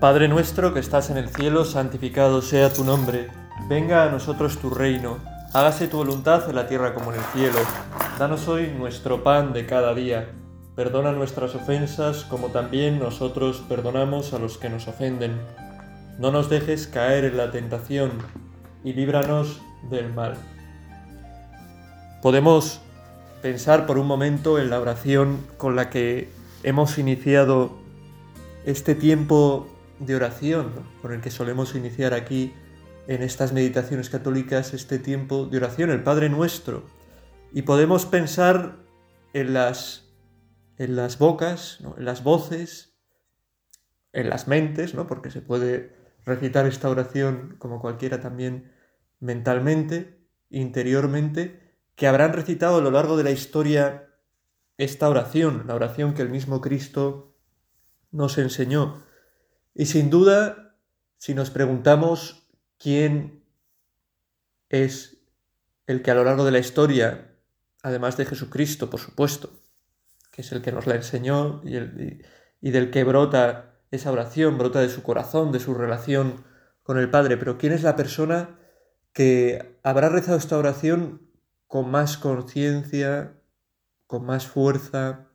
Padre nuestro que estás en el cielo, santificado sea tu nombre. Venga a nosotros tu reino. Hágase tu voluntad en la tierra como en el cielo. Danos hoy nuestro pan de cada día. Perdona nuestras ofensas como también nosotros perdonamos a los que nos ofenden. No nos dejes caer en la tentación y líbranos del mal. Podemos pensar por un momento en la oración con la que hemos iniciado este tiempo de oración con el que solemos iniciar aquí en estas meditaciones católicas este tiempo de oración, el Padre Nuestro. Y podemos pensar en las, en las bocas, en las voces, en las mentes, ¿no? porque se puede recitar esta oración como cualquiera también mentalmente, interiormente, que habrán recitado a lo largo de la historia esta oración, la oración que el mismo Cristo nos enseñó. Y sin duda, si nos preguntamos quién es el que a lo largo de la historia, además de Jesucristo, por supuesto, que es el que nos la enseñó y, del que brota esa oración, brota de su corazón, de su relación con el Padre, pero quién es la persona que habrá rezado esta oración con más conciencia, con más fuerza,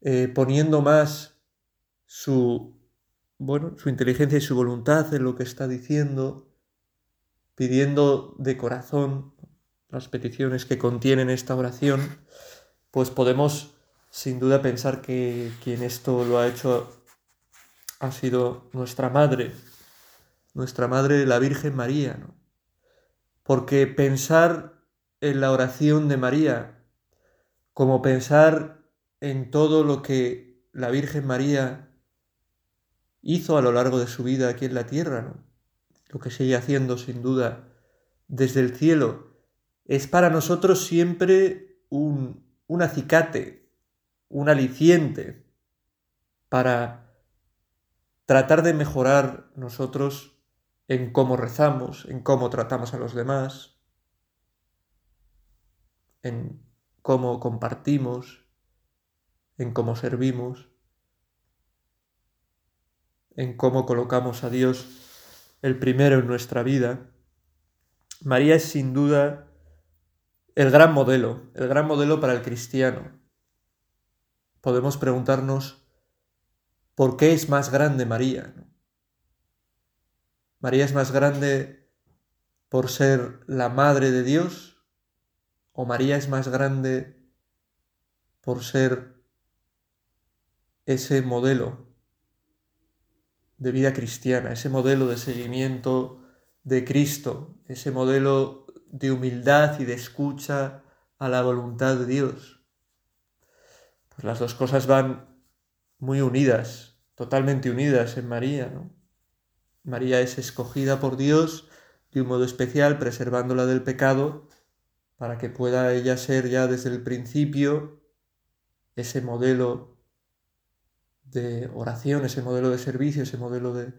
eh, poniendo más su bueno, su inteligencia y su voluntad en lo que está diciendo, pidiendo de corazón las peticiones que contienen esta oración, pues podemos sin duda pensar que quien esto lo ha hecho ha sido nuestra madre, nuestra madre la Virgen María, ¿no? Porque pensar en la oración de María, como pensar en todo lo que la Virgen María hizo a lo largo de su vida aquí en la tierra, ¿no? lo que sigue haciendo sin duda desde el cielo, es para nosotros siempre un, un acicate, un aliciente para tratar de mejorar nosotros en cómo rezamos, en cómo tratamos a los demás, en cómo compartimos, en cómo servimos en cómo colocamos a Dios el primero en nuestra vida, María es sin duda el gran modelo, el gran modelo para el cristiano. Podemos preguntarnos por qué es más grande María. María es más grande por ser la madre de Dios o María es más grande por ser ese modelo de vida cristiana, ese modelo de seguimiento de Cristo, ese modelo de humildad y de escucha a la voluntad de Dios. Pues las dos cosas van muy unidas, totalmente unidas en María. María es escogida por Dios de un modo especial, preservándola del pecado, para que pueda ella ser ya desde el principio ese modelo de oración, ese modelo de servicio, ese modelo de,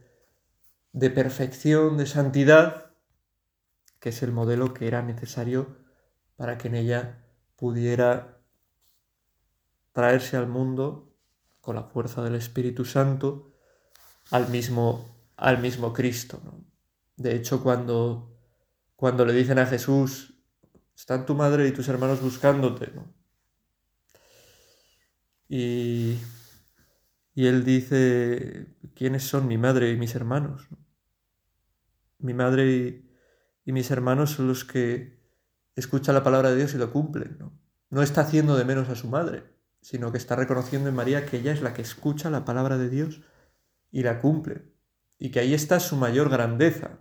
de perfección, de santidad, que es el modelo que era necesario para que en ella pudiera traerse al mundo con la fuerza del Espíritu Santo al mismo, al mismo Cristo. De hecho, cuando, cuando le dicen a Jesús, están tu madre y tus hermanos buscándote, y y él dice, ¿quiénes son mi madre y mis hermanos? Mi madre y, mis hermanos son los que escuchan la palabra de Dios y lo cumplen. ¿no? no está haciendo de menos a su madre, sino que está reconociendo en María que ella es la que escucha la palabra de Dios y la cumple. Y que ahí está su mayor grandeza.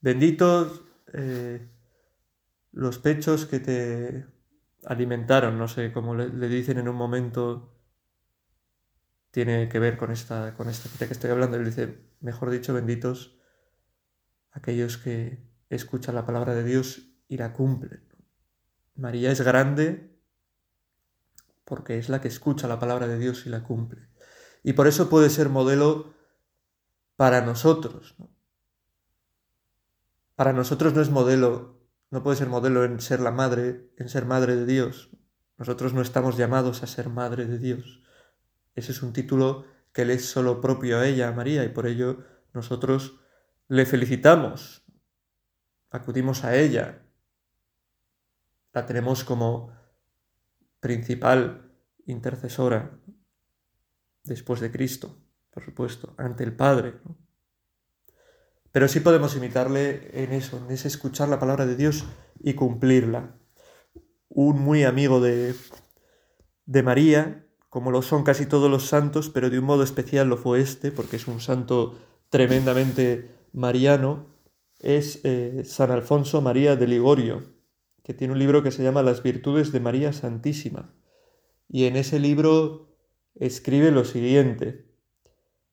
Benditos eh, los pechos que te alimentaron, no sé, como le dicen en un momento tiene que ver con esta, con esta cita que estoy hablando. Él dice, mejor dicho, benditos aquellos que escuchan la palabra de Dios y la cumplen. María es grande porque es la que escucha la palabra de Dios y la cumple. Y por eso puede ser modelo para nosotros. Para nosotros no es modelo, no puede ser modelo en ser la madre, en ser madre de Dios. Nosotros no estamos llamados a ser madre de Dios. Ese es un título que le es solo propio a ella, a María, y por ello nosotros le felicitamos, acudimos a ella, la tenemos como principal intercesora después de Cristo, por supuesto, ante el Padre. Pero sí podemos imitarle en eso, en ese escuchar la palabra de Dios y cumplirla. Un muy amigo de, de María, como lo son casi todos los santos, pero de un modo especial lo fue este, porque es un santo tremendamente mariano, es eh, San Alfonso María de Ligorio, que tiene un libro que se llama Las virtudes de María Santísima. Y en ese libro escribe lo siguiente.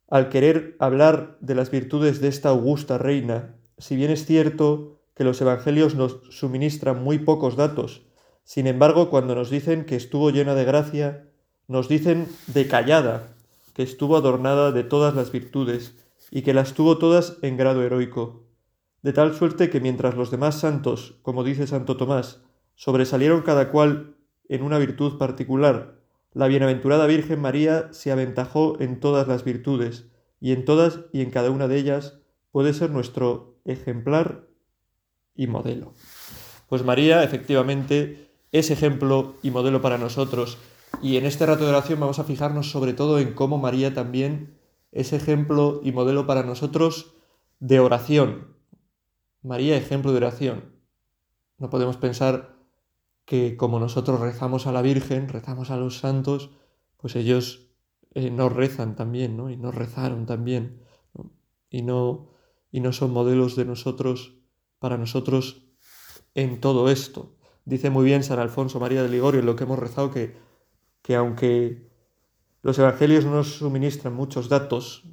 Al querer hablar de las virtudes de esta augusta reina, si bien es cierto que los evangelios nos suministran muy pocos datos, sin embargo, cuando nos dicen que estuvo llena de gracia, nos dicen de callada, que estuvo adornada de todas las virtudes y que las tuvo todas en grado heroico, de tal suerte que mientras los demás santos, como dice Santo Tomás, sobresalieron cada cual en una virtud particular, la bienaventurada Virgen María se aventajó en todas las virtudes, y en todas y en cada una de ellas puede ser nuestro ejemplar y modelo. Pues María efectivamente es ejemplo y modelo para nosotros, y en este rato de oración vamos a fijarnos sobre todo en cómo María también es ejemplo y modelo para nosotros de oración. María ejemplo de oración. No podemos pensar que como nosotros rezamos a la Virgen, rezamos a los santos, pues ellos eh, nos rezan también, ¿no? Y nos rezaron también, Y, no, y no son modelos de nosotros, para nosotros, en todo esto. Dice muy bien San Alfonso María de Ligorio en lo que hemos rezado que, que aunque los evangelios no nos suministran muchos datos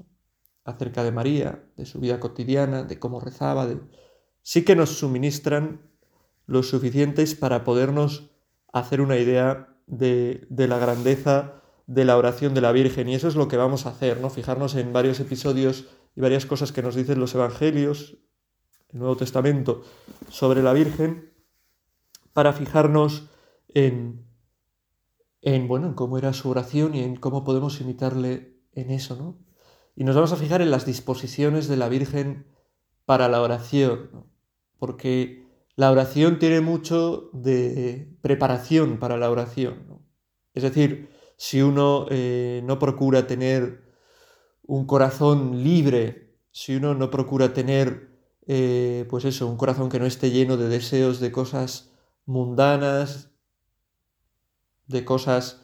acerca de María, de su vida cotidiana, de cómo rezaba, sí que nos suministran los suficientes para podernos hacer una idea de, la grandeza de la oración de la Virgen. Y eso es lo que vamos a hacer, ¿no? Fijarnos en varios episodios y varias cosas que nos dicen los Evangelios, el Nuevo Testamento, sobre la Virgen, para fijarnos en, en, bueno, en cómo era su oración y en cómo podemos imitarle en eso, ¿no? Y nos vamos a fijar en las disposiciones de la Virgen para la oración, porque la oración tiene mucho de preparación para la oración. Es decir, si uno eh, no procura tener un corazón libre, si uno no procura tener, eh, pues eso, un corazón que no esté lleno de deseos de cosas mundanas, de cosas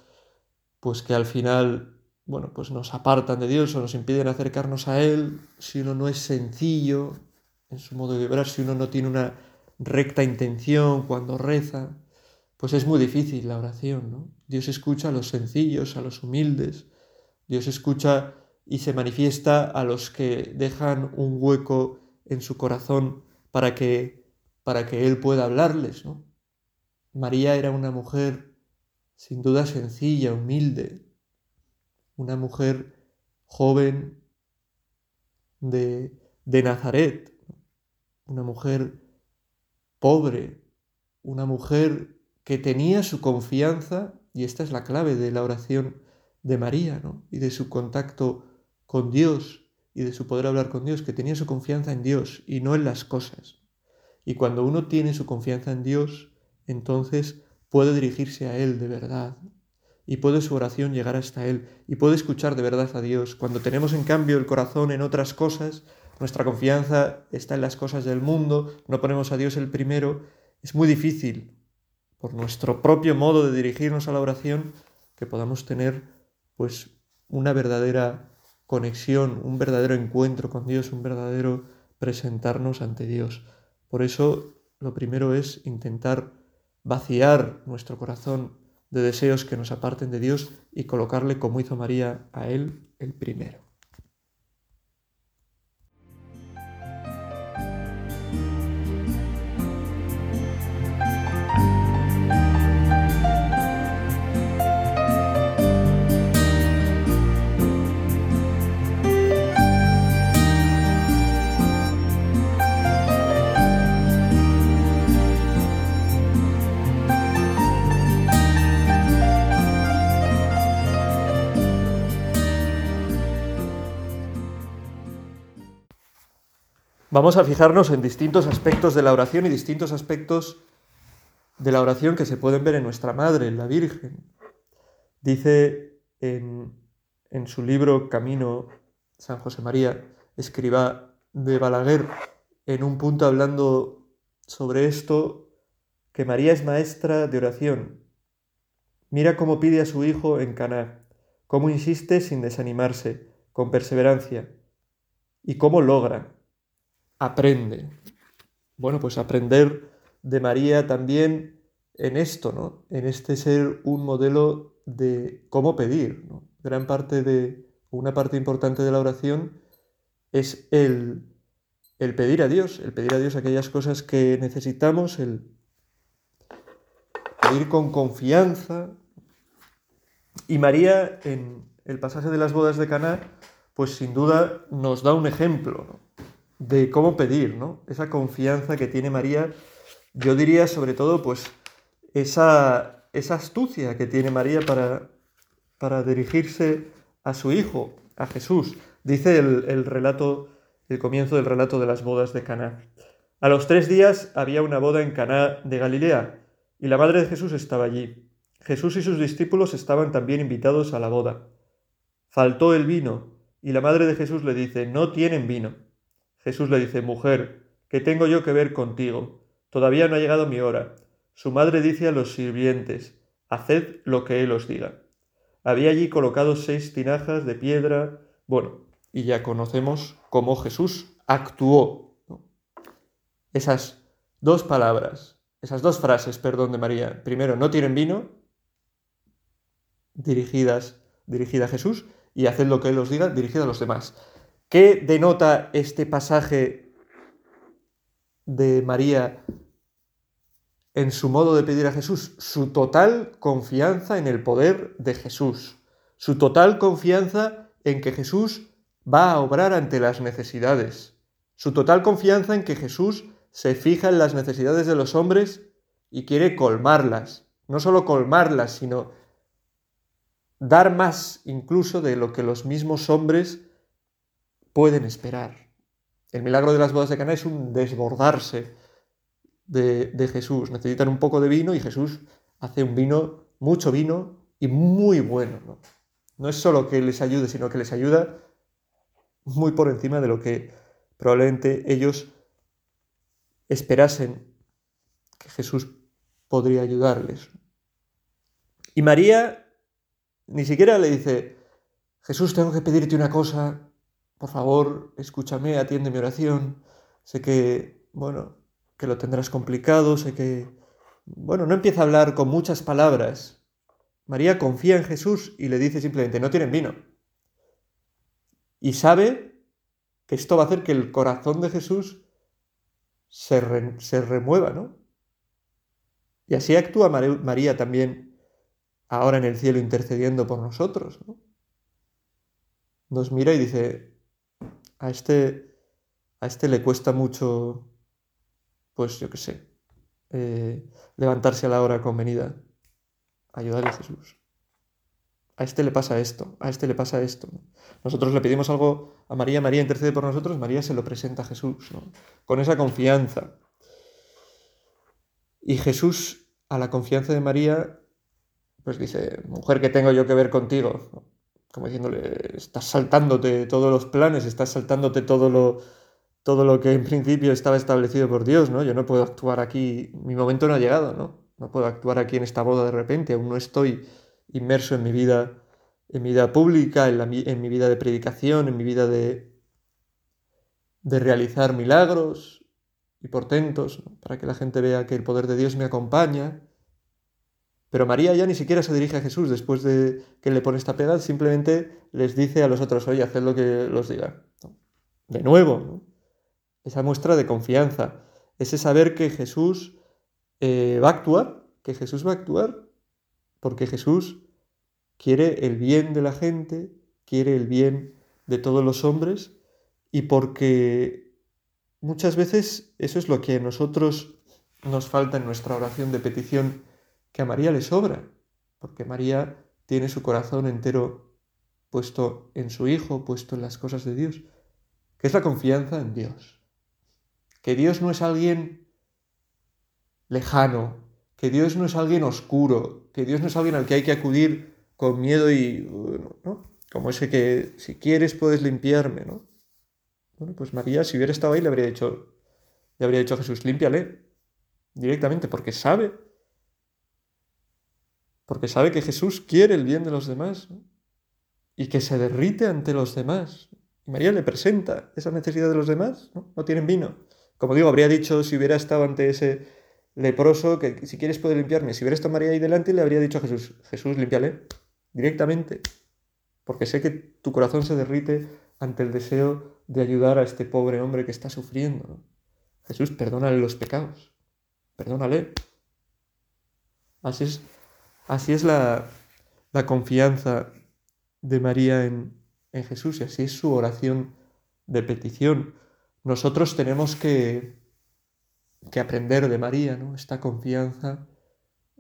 pues que al final, bueno, pues nos apartan de Dios o nos impiden acercarnos a Él, si uno no es sencillo en su modo de obrar, si uno no tiene una recta intención cuando reza, pues es muy difícil la oración. Dios escucha a los sencillos, a los humildes, Dios escucha y se manifiesta a los que dejan un hueco en su corazón para que, para que Él pueda hablarles, ¿no? María era una mujer sin duda sencilla, humilde, una mujer joven de, de Nazaret, una mujer pobre, una mujer que tenía su confianza, y esta es la clave de la oración de María, ¿no? Y de su contacto con Dios y de su poder hablar con Dios, que tenía su confianza en Dios y no en las cosas. Y cuando uno tiene su confianza en Dios, entonces puede dirigirse a Él de verdad y puede su oración llegar hasta Él y puede escuchar de verdad a Dios. Cuando tenemos en cambio el corazón en otras cosas, nuestra confianza está en las cosas del mundo, no ponemos a Dios el primero, es muy difícil, por nuestro propio modo de dirigirnos a la oración, que podamos tener pues una verdadera conexión, un verdadero encuentro con Dios, un verdadero presentarnos ante Dios. Por eso lo primero es intentar vaciar nuestro corazón de deseos que nos aparten de Dios y colocarle, como hizo María, a Él el primero. Vamos a fijarnos en distintos aspectos de la oración y distintos aspectos de la oración que se pueden ver en nuestra Madre, en la Virgen. Dice en, su libro Camino San José María, escriba de Balaguer, en un punto hablando sobre esto, que María es maestra de oración. Mira cómo pide a su hijo en Caná, cómo insiste sin desanimarse, con perseverancia, y cómo logra, aprende. Bueno, pues aprender de María también en esto, ¿no? En este ser un modelo de cómo pedir, Gran parte de, una parte importante de la oración es el, el pedir a Dios, el pedir a Dios aquellas cosas que necesitamos, el pedir con confianza. Y María, en el pasaje de las bodas de Caná, pues sin duda nos da un ejemplo de cómo pedir, ¿no? Esa confianza que tiene María, yo diría sobre todo, pues esa, esa astucia que tiene María para, para dirigirse a su hijo, a Jesús. Dice el, el relato, el comienzo del relato de las bodas de Caná. A los tres días había una boda en Caná de Galilea, y la madre de Jesús estaba allí. Jesús y sus discípulos estaban también invitados a la boda. Faltó el vino, y la madre de Jesús le dice, no tienen vino. Jesús le dice, mujer, ¿qué tengo yo que ver contigo? Todavía no ha llegado mi hora. Su madre dice a los sirvientes, haced lo que él os diga. Había allí colocados seis tinajas de piedra. Bueno, y ya conocemos cómo Jesús actuó. Esas dos palabras, esas dos frases, perdón, de María. Primero, no tienen vino, dirigidas, dirigida a Jesús, y haced lo que Él os diga, dirigida a los demás. ¿Qué denota este pasaje de María en su modo de pedir a Jesús su total confianza en el poder de Jesús, su total confianza en que Jesús va a obrar ante las necesidades, su total confianza en que Jesús se fija en las necesidades de los hombres y quiere colmarlas, no solo colmarlas, sino dar más incluso de lo que los mismos hombres pueden esperar. El milagro de las bodas de Cana es un desbordarse de, Jesús. Necesitan un poco de vino y Jesús hace un vino, mucho vino y muy bueno. ¿no? no es solo que les ayude, sino que les ayuda muy por encima de lo que probablemente ellos esperasen que Jesús podría ayudarles. Y María ni siquiera le dice, Jesús, tengo que pedirte una cosa, por favor, escúchame, atiende mi oración. Sé que, bueno, que lo tendrás complicado, sé que... Bueno, no empieza a hablar con muchas palabras. María confía en Jesús y le dice simplemente, no tienen vino. Y sabe que esto va a hacer que el corazón de Jesús se, se remueva, ¿no? Y así actúa María también ahora en el cielo intercediendo por nosotros. ¿no? Nos mira y dice, a este, a este le cuesta mucho pues yo qué sé, eh, levantarse a la hora convenida, ayudarle a Jesús. A este le pasa esto, a este le pasa esto. Nosotros le pedimos algo a María, María intercede por nosotros, María se lo presenta a Jesús, con esa confianza. Y Jesús, a la confianza de María, pues dice, mujer, ¿qué tengo yo que ver contigo? Como diciéndole, estás saltándote todos los planes, estás saltándote todo lo, todo lo que en principio estaba establecido por Dios, ¿no? Yo no puedo actuar aquí, mi momento no ha llegado, ¿no? No puedo actuar aquí en esta boda de repente, aún no estoy inmerso en mi vida, en mi vida pública, en, mi vida de predicación, en mi vida de, de realizar milagros y portentos, para que la gente vea que el poder de Dios me acompaña. Pero María ya ni siquiera se dirige a Jesús después de que le pone esta pega, simplemente les dice a los otros, oye, haced lo que los diga. De nuevo, esa muestra de confianza, ese saber que Jesús eh, va a actuar, que Jesús va a actuar, porque Jesús quiere el bien de la gente, quiere el bien de todos los hombres, y porque muchas veces eso es lo que a nosotros nos falta en nuestra oración de petición, que a María le sobra, porque María tiene su corazón entero puesto en su Hijo, puesto en las cosas de Dios, que es la confianza en Dios que Dios no es alguien lejano, que Dios no es alguien oscuro, que Dios no es alguien al que hay que acudir con miedo y, ¿no? Como ese que, si quieres, puedes limpiarme, ¿no? Bueno, pues María, si hubiera estado ahí, le habría dicho, le habría dicho a Jesús, límpiale directamente, porque sabe, porque sabe que Jesús quiere el bien de los demás y que se derrite ante los demás. María le presenta esa necesidad de los demás, ¿no? No tienen vino. Como digo, habría dicho, si hubiera estado ante ese leproso, que si quieres puede limpiarme. Si hubiera estado María ahí delante, le habría dicho a Jesús, Jesús, límpiale directamente, porque sé que tu corazón se derrite ante el deseo de ayudar a este pobre hombre que está sufriendo. Jesús, perdónale los pecados, perdónale. Así es, así es la, confianza de María en, Jesús y así es su oración de petición. Nosotros tenemos que aprender de María, ¿no? Esta confianza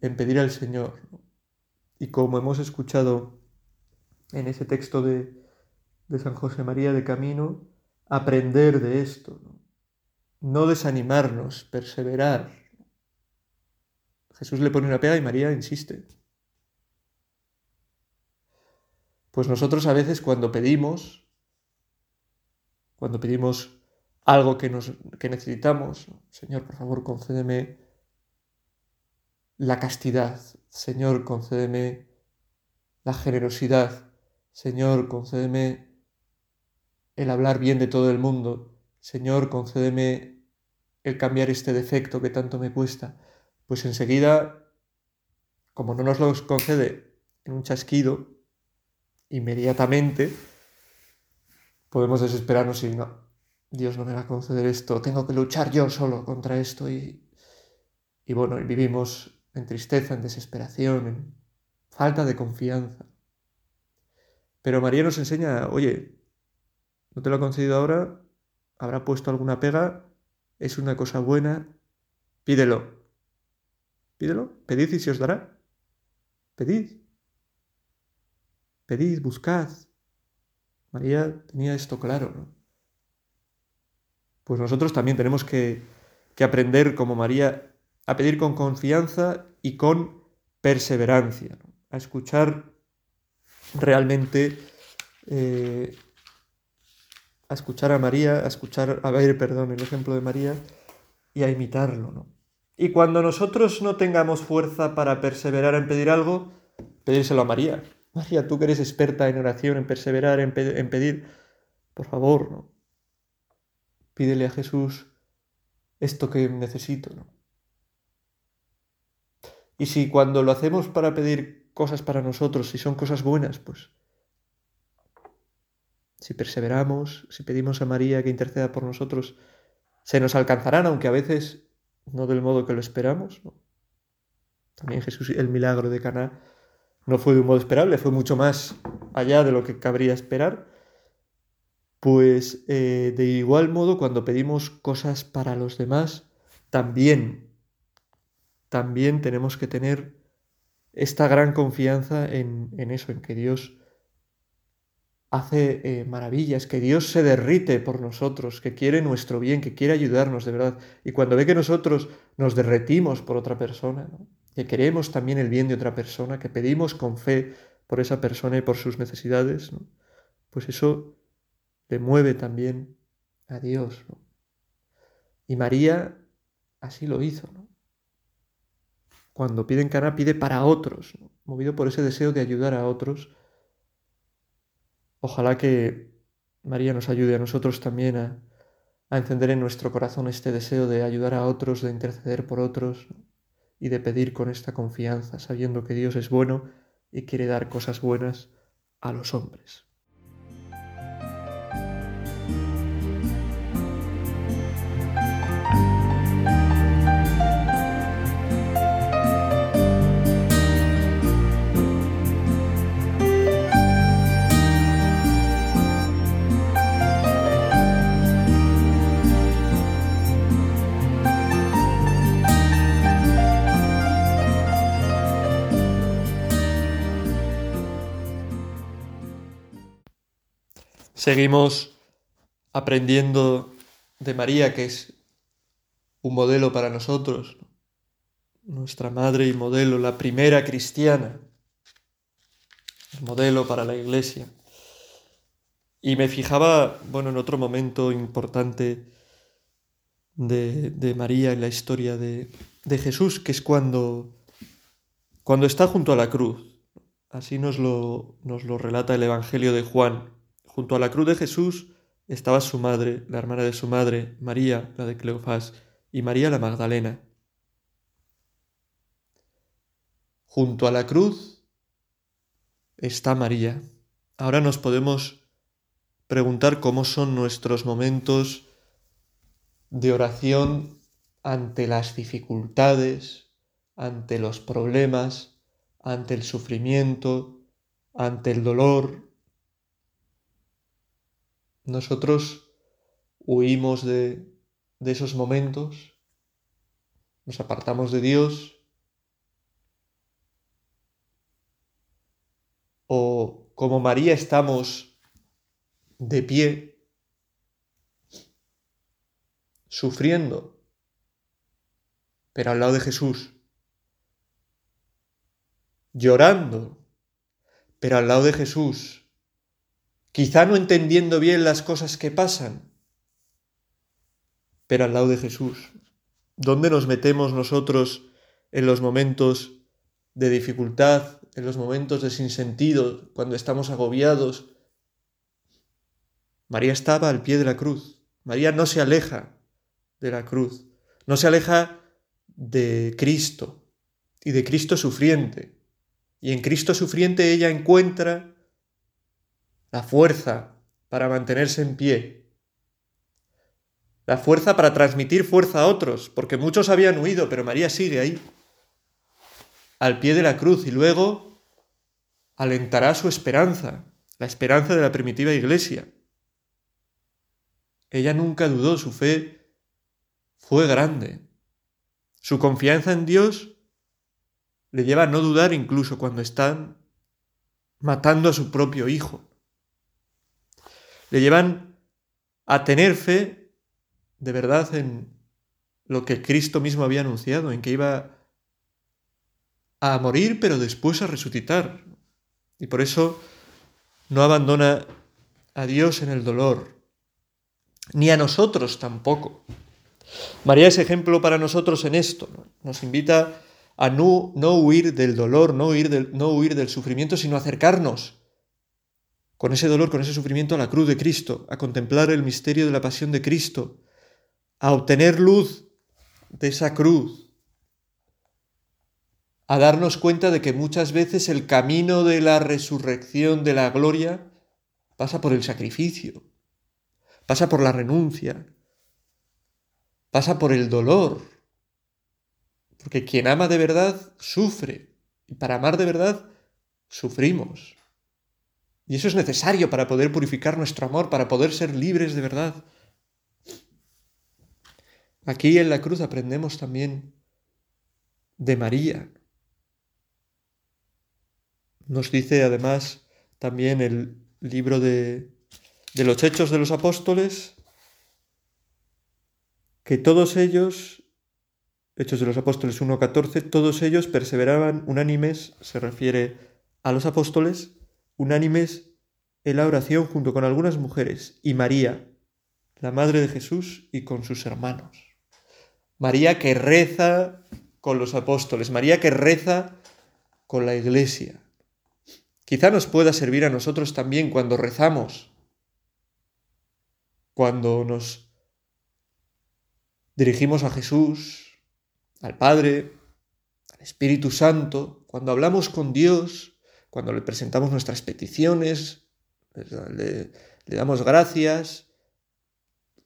en pedir al Señor. Y como hemos escuchado en ese texto de, San José María de Camino, aprender de esto, no desanimarnos, perseverar. Jesús le pone una pega y María insiste. Pues nosotros a veces cuando pedimos, cuando pedimos algo que, nos, que necesitamos. Señor, por favor, concédeme la castidad. Señor, concédeme la generosidad. Señor, concédeme el hablar bien de todo el mundo. Señor, concédeme el cambiar este defecto que tanto me cuesta. Pues enseguida, como no nos lo concede en un chasquido, inmediatamente podemos desesperarnos y no, Dios no me va a conceder esto, tengo que luchar yo solo contra esto y, y bueno, vivimos en tristeza, en desesperación, en falta de confianza. Pero María nos enseña, oye, no te lo ha concedido ahora, habrá puesto alguna pega, es una cosa buena, pídelo. Pídelo, pedid y se os dará. Pedid. Pedid, buscad. María tenía esto claro, ¿no? pues nosotros también tenemos que, aprender, como María, a pedir con confianza y con perseverancia, a escuchar realmente, eh, a escuchar a María, a escuchar, a ver, perdón, el ejemplo de María y a imitarlo. ¿no? Y cuando nosotros no tengamos fuerza para perseverar en pedir algo, pedírselo a María. María, tú que eres experta en oración, en perseverar, en, pedir, por favor, ¿no? Pídele a Jesús esto que necesito. ¿no? Y si cuando lo hacemos para pedir cosas para nosotros, si son cosas buenas, pues si perseveramos, si pedimos a María que interceda por nosotros, se nos alcanzarán, aunque a veces no del modo que lo esperamos. También Jesús, el milagro de Caná, no fue de un modo esperable, fue mucho más allá de lo que cabría esperar. Pues eh, de igual modo cuando pedimos cosas para los demás, también, también tenemos que tener esta gran confianza en, eso, en que Dios hace eh, maravillas, que Dios se derrite por nosotros, que quiere nuestro bien, que quiere ayudarnos de verdad. Y cuando ve que nosotros nos derretimos por otra persona, que queremos también el bien de otra persona, que pedimos con fe por esa persona y por sus necesidades, pues eso le mueve también a Dios. Y María así lo hizo. Cuando pide en Cana, pide para otros, movido por ese deseo de ayudar a otros. Ojalá que María nos ayude a nosotros también a, encender en nuestro corazón este deseo de ayudar a otros, de interceder por otros y de pedir con esta confianza, sabiendo que Dios es bueno y quiere dar cosas buenas a los hombres. Seguimos aprendiendo de María, que es un modelo para nosotros, nuestra madre y modelo, la primera cristiana, modelo para la iglesia. Y me fijaba, bueno, en otro momento importante de, María en la historia de, de, Jesús, que es cuando, cuando está junto a la cruz. Así nos lo, nos lo relata el Evangelio de Juan. Junto a la cruz de Jesús estaba su madre, la hermana de su madre, María, la de Cleofás, y María la Magdalena. Junto a la cruz está María. Ahora nos podemos preguntar cómo son nuestros momentos de oración ante las dificultades, ante los problemas, ante el sufrimiento, ante el dolor. Nosotros huimos de, de esos momentos, nos apartamos de Dios o como María estamos de pie, sufriendo, pero al lado de Jesús, llorando, pero al lado de Jesús, quizá no entendiendo bien las cosas que pasan, pero al lado de Jesús. ¿Dónde nos metemos nosotros en los momentos de dificultad, en los momentos de sinsentido, cuando estamos agobiados, María estaba al pie de la cruz. María no se aleja de la cruz, no se aleja de Cristo y de Cristo sufriente. Y en Cristo sufriente ella encuentra la fuerza para mantenerse en pie, la fuerza para transmitir fuerza a otros, porque muchos habían huido, pero María sigue ahí, al pie de la cruz, y luego alentará su esperanza, la esperanza de la primitiva iglesia. Ella nunca dudó, su fe fue grande. Su confianza en Dios le lleva a no dudar incluso cuando están matando a su propio hijo. Le llevan a tener fe de verdad en lo que Cristo mismo había anunciado, en que iba a morir pero después a resucitar. Y por eso no abandona a Dios en el dolor, ni a nosotros tampoco. María es ejemplo para nosotros en esto. Nos invita a no, no, huir del dolor, no huir del, no huir del sufrimiento, sino acercarnos con ese dolor, con ese sufrimiento a la cruz de Cristo, a contemplar el misterio de la pasión de Cristo, a obtener luz de esa cruz, a darnos cuenta de que muchas veces el camino de la resurrección, de la gloria, pasa por el sacrificio, pasa por la renuncia, pasa por el dolor. Porque quien ama de verdad sufre. Y para amar de verdad sufrimos. Y eso es necesario para poder purificar nuestro amor, para poder ser libres de verdad. Aquí en la cruz aprendemos también de María. Nos dice además también el libro de de los hechos de los apóstoles, que todos ellos, Hechos de los Apóstoles 1.14, todos ellos perseveraban unánimes, se refiere a los apóstoles, unánimes en la oración junto con algunas mujeres y María, la Madre de Jesús, y con sus hermanos. María que reza con los apóstoles, María que reza con la iglesia. Quizá nos pueda servir a nosotros también cuando rezamos cuando nos dirigimos a Jesús, al Padre, al Espíritu Santo, cuando hablamos con Dios, cuando le presentamos nuestras peticiones, le, damos gracias,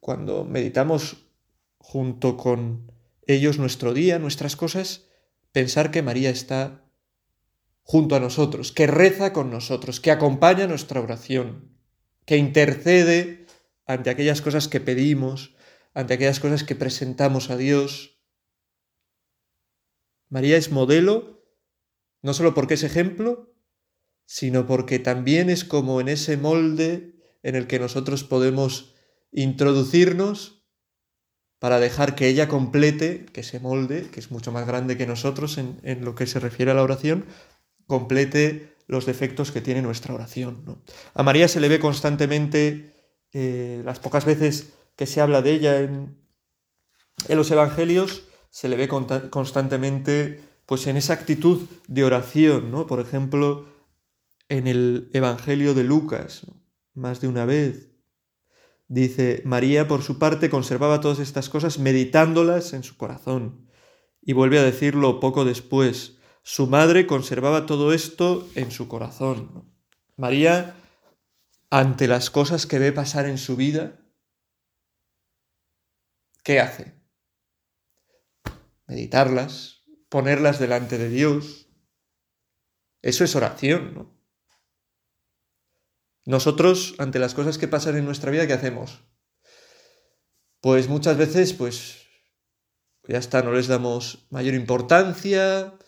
cuando meditamos junto con ellos nuestro día, nuestras cosas, pensar que María está junto a nosotros, que reza con nosotros, que acompaña nuestra oración, que intercede ante aquellas cosas que pedimos, ante aquellas cosas que presentamos a Dios. María es modelo, no solo porque es ejemplo, sino porque también es como en ese molde en el que nosotros podemos introducirnos para dejar que ella complete, que se molde, que es mucho más grande que nosotros en, lo que se refiere a la oración, complete los defectos que tiene nuestra oración. A María se le ve constantemente, eh, las pocas veces que se habla de ella en, en los Evangelios, se le ve constantemente pues en esa actitud de oración, ¿no? Por ejemplo, en el Evangelio de Lucas, más de una vez, dice, María por su parte conservaba todas estas cosas meditándolas en su corazón. Y vuelve a decirlo poco después, su madre conservaba todo esto en su corazón. María, ante las cosas que ve pasar en su vida, ¿qué hace? Meditarlas, ponerlas delante de Dios. Eso es oración, ¿no? Nosotros, ante las cosas que pasan en nuestra vida, ¿qué hacemos? Pues muchas veces, pues ya está, no les damos mayor importancia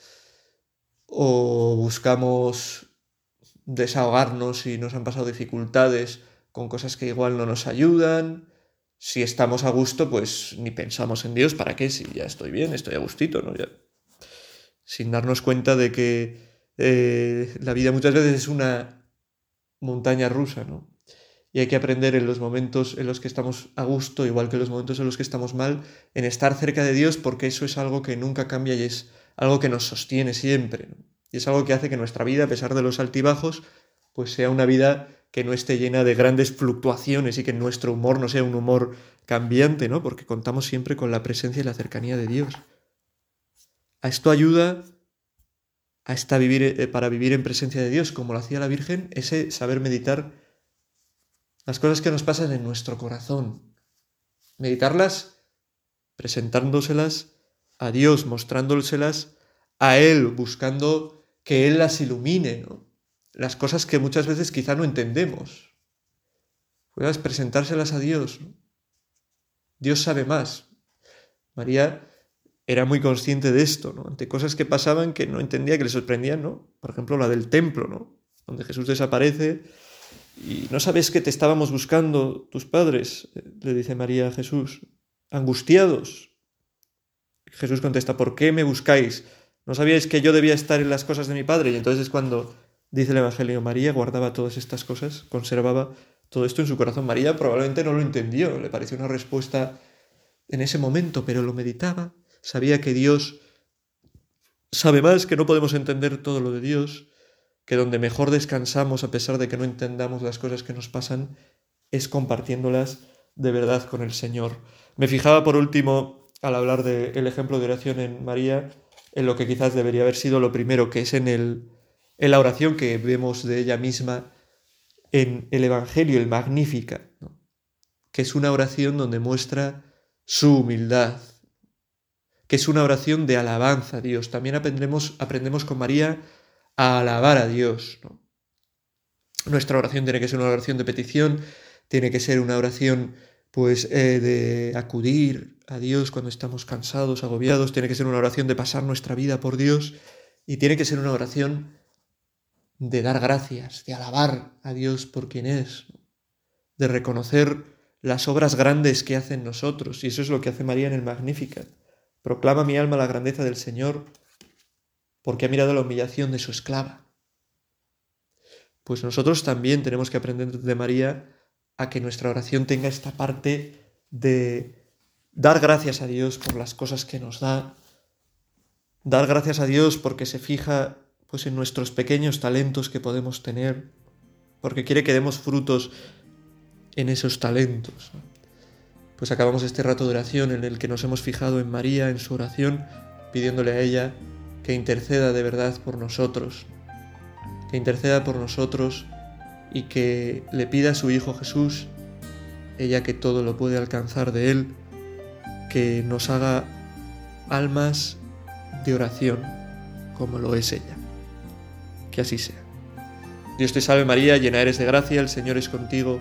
o buscamos desahogarnos si nos han pasado dificultades con cosas que igual no nos ayudan. Si estamos a gusto, pues ni pensamos en Dios, ¿para qué? Si ya estoy bien, estoy a gustito, ¿no? Ya. Sin darnos cuenta de que eh, la vida muchas veces es una montaña rusa, ¿no? Y hay que aprender en los momentos en los que estamos a gusto, igual que en los momentos en los que estamos mal, en estar cerca de Dios, porque eso es algo que nunca cambia y es algo que nos sostiene siempre. Y es algo que hace que nuestra vida, a pesar de los altibajos, pues sea una vida que no esté llena de grandes fluctuaciones y que nuestro humor no sea un humor cambiante, ¿no? Porque contamos siempre con la presencia y la cercanía de Dios. A esto ayuda a vivir, eh, para vivir en presencia de Dios, como lo hacía la Virgen, ese saber meditar las cosas que nos pasan en nuestro corazón. Meditarlas presentándoselas a Dios, mostrándoselas a Él, buscando que Él las ilumine, ¿no? Las cosas que muchas veces quizá no entendemos. Puedas presentárselas a Dios. Dios sabe más. María era muy consciente de esto, ¿no? Ante cosas que pasaban que no entendía, que le sorprendían, ¿no? Por ejemplo, la del templo, ¿no? Donde Jesús desaparece y no sabes que te estábamos buscando tus padres, le dice María a Jesús, angustiados. Jesús contesta, ¿por qué me buscáis? ¿No sabíais que yo debía estar en las cosas de mi padre? Y entonces es cuando dice el Evangelio, María guardaba todas estas cosas, conservaba todo esto en su corazón. María probablemente no lo entendió, le pareció una respuesta en ese momento, pero lo meditaba sabía que Dios sabe más, que no podemos entender todo lo de Dios, que donde mejor descansamos a pesar de que no entendamos las cosas que nos pasan, es compartiéndolas de verdad con el Señor. Me fijaba por último, al hablar del ejemplo de oración en María, en lo que quizás debería haber sido lo primero, que es en, el, en la oración que vemos de ella misma en el Evangelio, el Magnífica, que es una oración donde muestra su humildad, que es una oración de alabanza a Dios. También aprendemos, aprendemos con María a alabar a Dios. Nuestra oración tiene que ser una oración de petición, tiene que ser una oración pues eh, de acudir a Dios cuando estamos cansados, agobiados, tiene que ser una oración de pasar nuestra vida por Dios y tiene que ser una oración de dar gracias, de alabar a Dios por quien es, de reconocer las obras grandes que hace en nosotros, y eso es lo que hace María en el Magnificat. Proclama mi alma la grandeza del Señor, porque ha mirado la humillación de su esclava. Pues nosotros también tenemos que aprender de María a que nuestra oración tenga esta parte de dar gracias a Dios por las cosas que nos da, dar gracias a Dios porque se fija pues en nuestros pequeños talentos que podemos tener, porque quiere que demos frutos en esos talentos pues acabamos este rato de oración en el que nos hemos fijado en María, en su oración, pidiéndole a ella que interceda de verdad por nosotros, que interceda por nosotros y que le pida a su Hijo Jesús, ella que todo lo puede alcanzar de Él, que nos haga almas de oración, como lo es ella. Que así sea. Dios te salve María, llena eres de gracia, el Señor es contigo